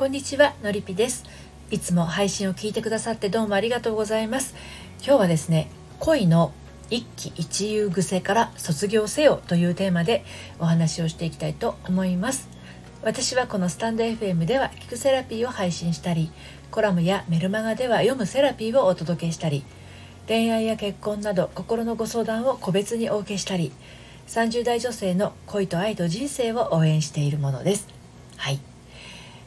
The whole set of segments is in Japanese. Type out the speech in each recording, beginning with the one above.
こんにちはのりぴです。いつも配信を聞いてくださってどうもありがとうございます。今日はですね恋の一喜一憂癖から卒業せよというテーマでお話をしていきたいと思います。私はこのスタンド FM では聞くセラピーを配信したりコラムやメルマガでは読むセラピーをお届けしたり恋愛や結婚など心のご相談を個別にお受けしたり30代女性の恋と愛と人生を応援しているものです。はい。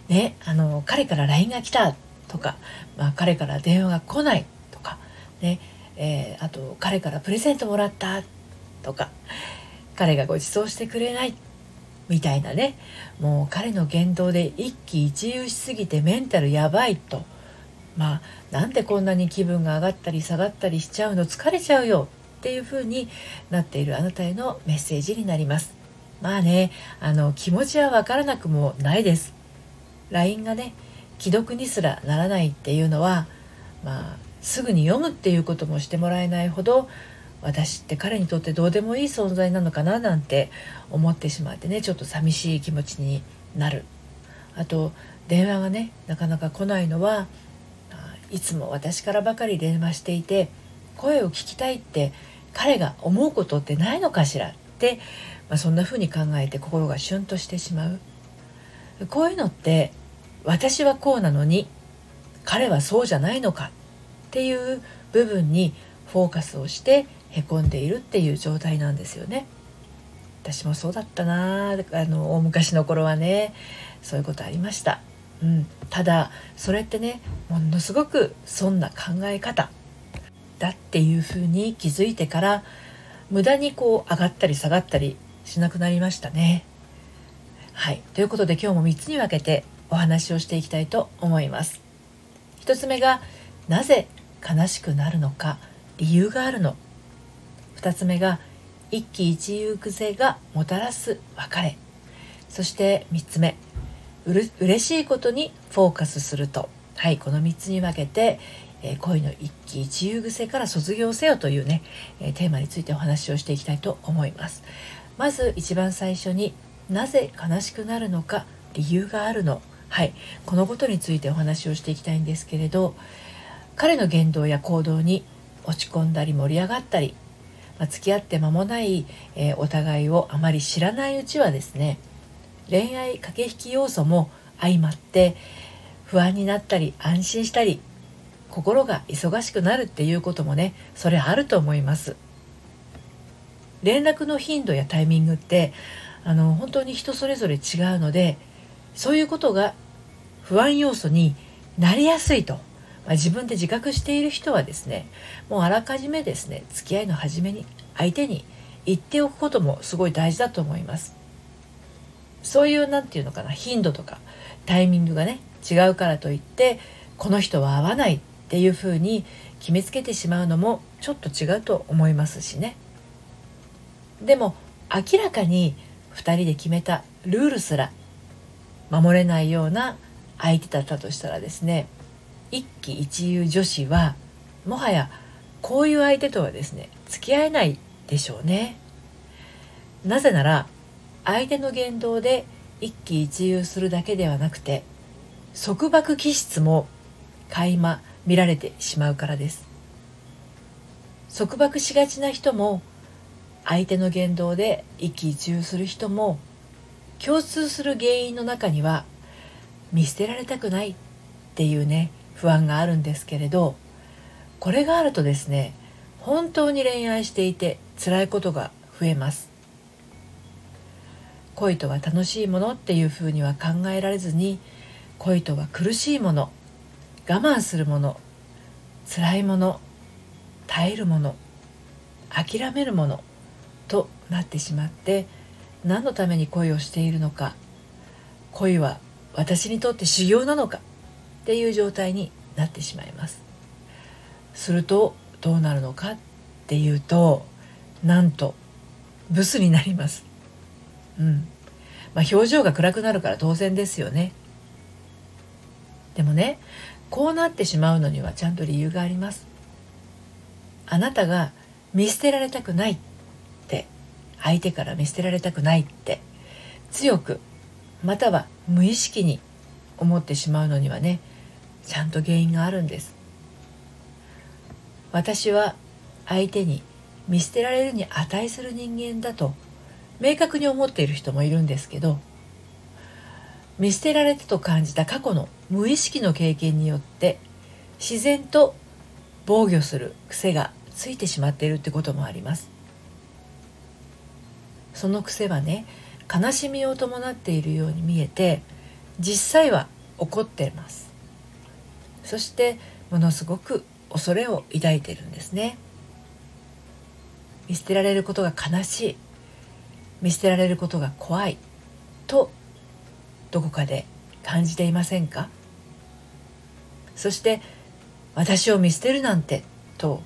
ねあの彼から LINE が来たとか、まあ、彼から電話が来ないとかねえー、あと彼からプレゼントもらったとか彼がご馳走してくれないみたいなねもう彼の言動で一喜一憂しすぎてメンタルやばいと。まあなんでこんなに気分が上がったり下がったりしちゃうの？疲れちゃうよっていう風になっているあなたへのメッセージになります。まあねあの気持ちはわからなくもないです。LINE がね既読にすらならないっていうのはまあすぐに読むっていうこともしてもらえないほど私って彼にとってどうでもいい存在なのかななんて思ってしまってねちょっと寂しい気持ちになる。あと電話がねなかなか来ないのはいつも私からばかり電話していて声を聞きたいって彼が思うことってないのかしらって、まあ、そんな風に考えて心がシュンとしてしまう。こういうのって私はこうなのに彼はそうじゃないのかっていう部分にフォーカスをしてへこんでいるっていう状態なんですよね。私もそうだったなあの大昔の頃はねそういうことありました。うん、ただそれってねものすごくそんな考え方だっていうふうに気づいてから無駄にこう上がったり下がったりしなくなりましたね。はいということで今日も3つに分けてお話をしていきたいと思います。1つ目がなぜ悲しくなるのか理由があるの。2つ目が一喜一憂癖がもたらす別れ。そして3つ目うれ嬉しいことにフォーカスすると。はいこの3つに分けて、え、恋の一喜一憂癖から卒業せよというね、え、テーマについてお話をしていきたいと思います。まず一番最初になぜ悲しくなるのか理由があるの。はい。このことについてお話をしていきたいんですけれど彼の言動や行動に落ち込んだり盛り上がったり、まあ、付き合って間もない、えー、お互いをあまり知らないうちはですね恋愛駆け引き要素も相まって不安になったり安心したり心が忙しくなるっていうこともねそれあると思います。連絡の頻度やタイミングってあの本当に人それぞれ違うのでそういうことが不安要素になりやすいと。まあ、自分で自覚している人はですねもうあらかじめですね付き合いの初めに相手に言っておくこともすごい大事だと思います。そういう何て言うのかな頻度とかタイミングがね違うからといってこの人は合わないっていうふうに決めつけてしまうのもちょっと違うと思いますしね。でも明らかに2人で決めたルールすら守れないような相手だったとしたらですね一喜一憂女子はもはやこういう相手とはですね付き合えないでしょうね。なぜなら相手の言動で一喜一憂するだけではなくて束縛気質も垣間見られてしまうからです。束縛しがちな人も相手の言動で一喜一憂する人も共通する原因の中には見捨てられたくないっていうね不安があるんですけれどこれがあるとですね本当に恋愛していて辛いことが増えます。恋とは楽しいものっていうふうには考えられずに恋とは苦しいもの我慢するもの辛いもの耐えるもの諦めるものとなってしまって何のために恋をしているのか恋は私にとって修行なのか？っていう状態になってしまいます。するとどうなるのかっていうとなんとブスになります。うん。まあ表情が暗くなるから当然ですよね。でもねこうなってしまうのにはちゃんと理由があります。あなたが見捨てられたくないって相手から見捨てられたくないって強くまたは無意識に思ってしまうのにはねちゃんと原因があるんです。私は相手に見捨てられるに値する人間だと明確に思っている人もいるんですけど見捨てられたと感じた過去の無意識の経験によって自然と防御する癖がついてしまっているってこともあります。その癖はね悲しみを伴っているように見えて実際は怒っています。そしてものすごく恐れを抱いているんですね。見捨てられることが悲しい。見捨てられることが怖い。とどこかで感じていませんか？そして私を見捨てるなんてと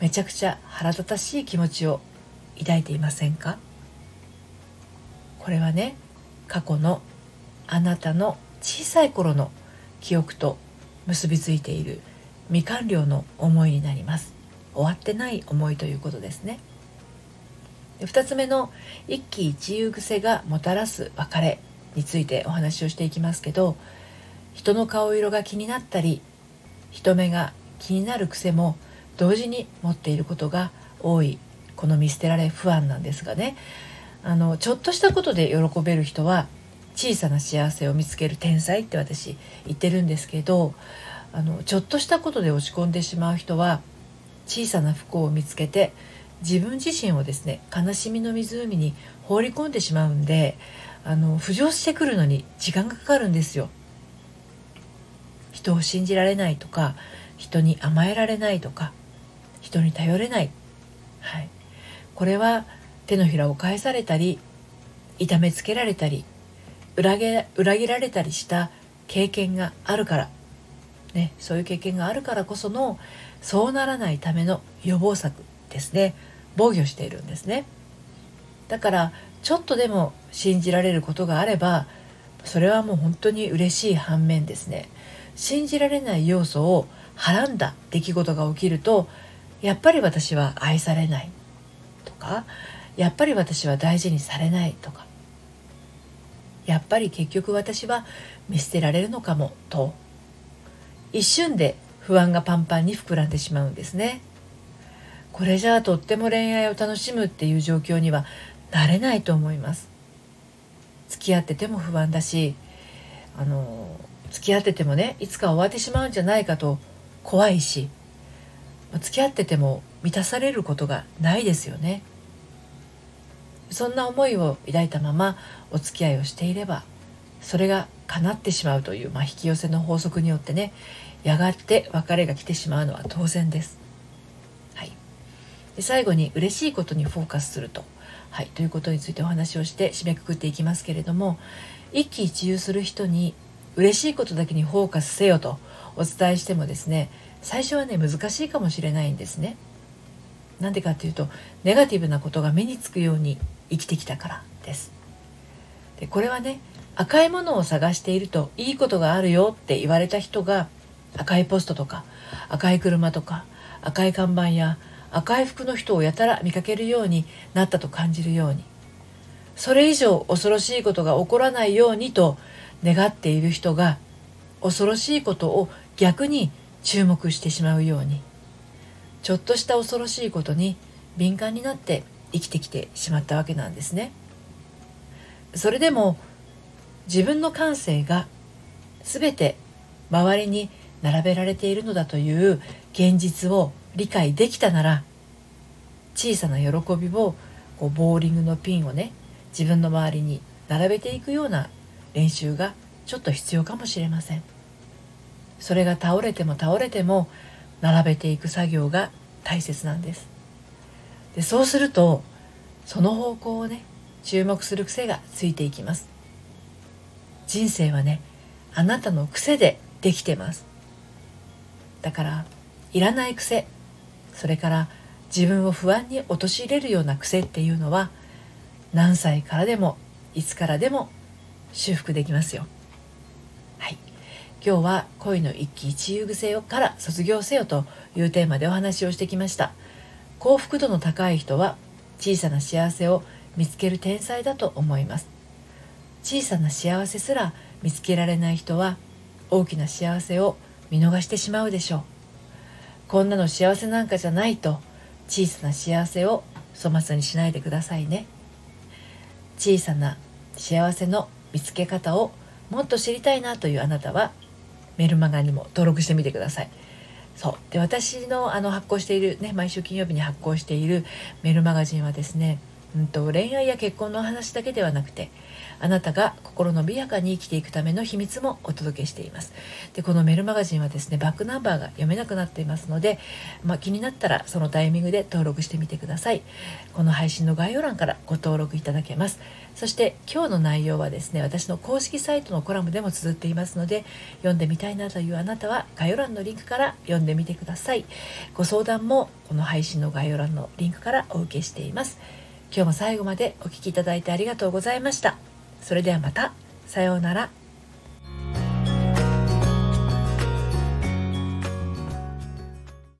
めちゃくちゃ腹立たしい気持ちを抱いていませんか？これはね過去のあなたの小さい頃の記憶と結びついている未完了の思いになります。終わってない思いということですね。2つ目の一喜一憂癖がもたらす別れについてお話をしていきますけど人の顔色が気になったり人目が気になる癖も同時に持っていることが多いこの見捨てられ不安なんですがね。あのちょっとしたことで喜べる人は小さな幸せを見つける天才って私言ってるんですけどあのちょっとしたことで落ち込んでしまう人は小さな不幸を見つけて自分自身をですね悲しみの湖に放り込んでしまうんであの浮上してくるのに時間がかかるんですよ。人を信じられないとか人に甘えられないとか人に頼れない、はい、これは手のひらを返されたり痛めつけられたり裏切裏切られたりした経験があるから、ね、そういう経験があるからこそのそうならないための予防策ですね。防御しているんですね。だからちょっとでも信じられることがあればそれはもう本当に嬉しい反面ですね。信じられない要素をはらんだ出来事が起きるとやっぱり私は愛されないとかやっぱり私は大事にされないとか。やっぱり結局私は見捨てられるのかもと。一瞬で不安がパンパンに膨らんでしまうんですね。これじゃあとっても恋愛を楽しむっていう状況にはなれないと思います。付き合ってても不安だしあの付き合っててもねいつか終わってしまうんじゃないかと怖いし。付き合ってても満たされることがないですよね。そんな思いを抱いたままお付き合いをしていればそれが叶ってしまうという、まあ、引き寄せの法則によってねやがて別れが来てしまうのは当然です。はい、で最後に嬉しいことにフォーカスすると、はい、ということについてお話をして締めくくっていきますけれども一喜一憂する人に嬉しいことだけにフォーカスせよとお伝えしてもですね最初はね難しいかもしれないんですね。なんでかっていうとネガティブなことが目につくように生きてきたからです。でこれはね赤いものを探しているといいことがあるよって言われた人が赤いポストとか赤い車とか赤い看板や赤い服の人をやたら見かけるようになったと感じるようにそれ以上恐ろしいことが起こらないようにと願っている人が恐ろしいことを逆に注目してしまうようにちょっとした恐ろしいことに敏感になって生きてきてしまったわけなんですね。それでも自分の感性が全て周りに並べられているのだという現実を理解できたなら小さな喜びをこうボーリングのピンをね自分の周りに並べていくような練習がちょっと必要かもしれませんそれが倒れても倒れても並べていく作業が大切なんですでそうするとその方向をね注目する癖がついていきます。人生はねあなたの癖でできてます。だからいらない癖それから自分を不安に陥れるような癖っていうのは何歳からでもいつからでも修復できますよ。はい。今日は恋の一喜一憂癖から卒業せよというテーマでお話をしてきました。幸福度の高い人は小さな幸せを見つける天才だと思います。小さな幸せすら見つけられない人は大きな幸せを見逃してしまうでしょう。こんなの幸せなんかじゃないと小さな幸せを粗末にしないでくださいね。小さな幸せの見つけ方をもっと知りたいなというあなたはメルマガにも登録してみてください。そう。で私のあの発行しているね毎週金曜日に発行しているメールマガジンはですねうんと、恋愛や結婚の話だけではなくてあなたが心のびやかに生きていくための秘密もお届けしています。でこのメルマガジンはですねバックナンバーが読めなくなっていますので、まあ、気になったらそのタイミングで登録してみてください。この配信の概要欄からご登録いただけます。そして今日の内容はですね私の公式サイトのコラムでも綴っていますので読んでみたいなというあなたは概要欄のリンクから読んでみてください。ご相談もこの配信の概要欄のリンクからお受けしています。今日も最後までお聴きいただいてありがとうございました。それではまた。さようなら。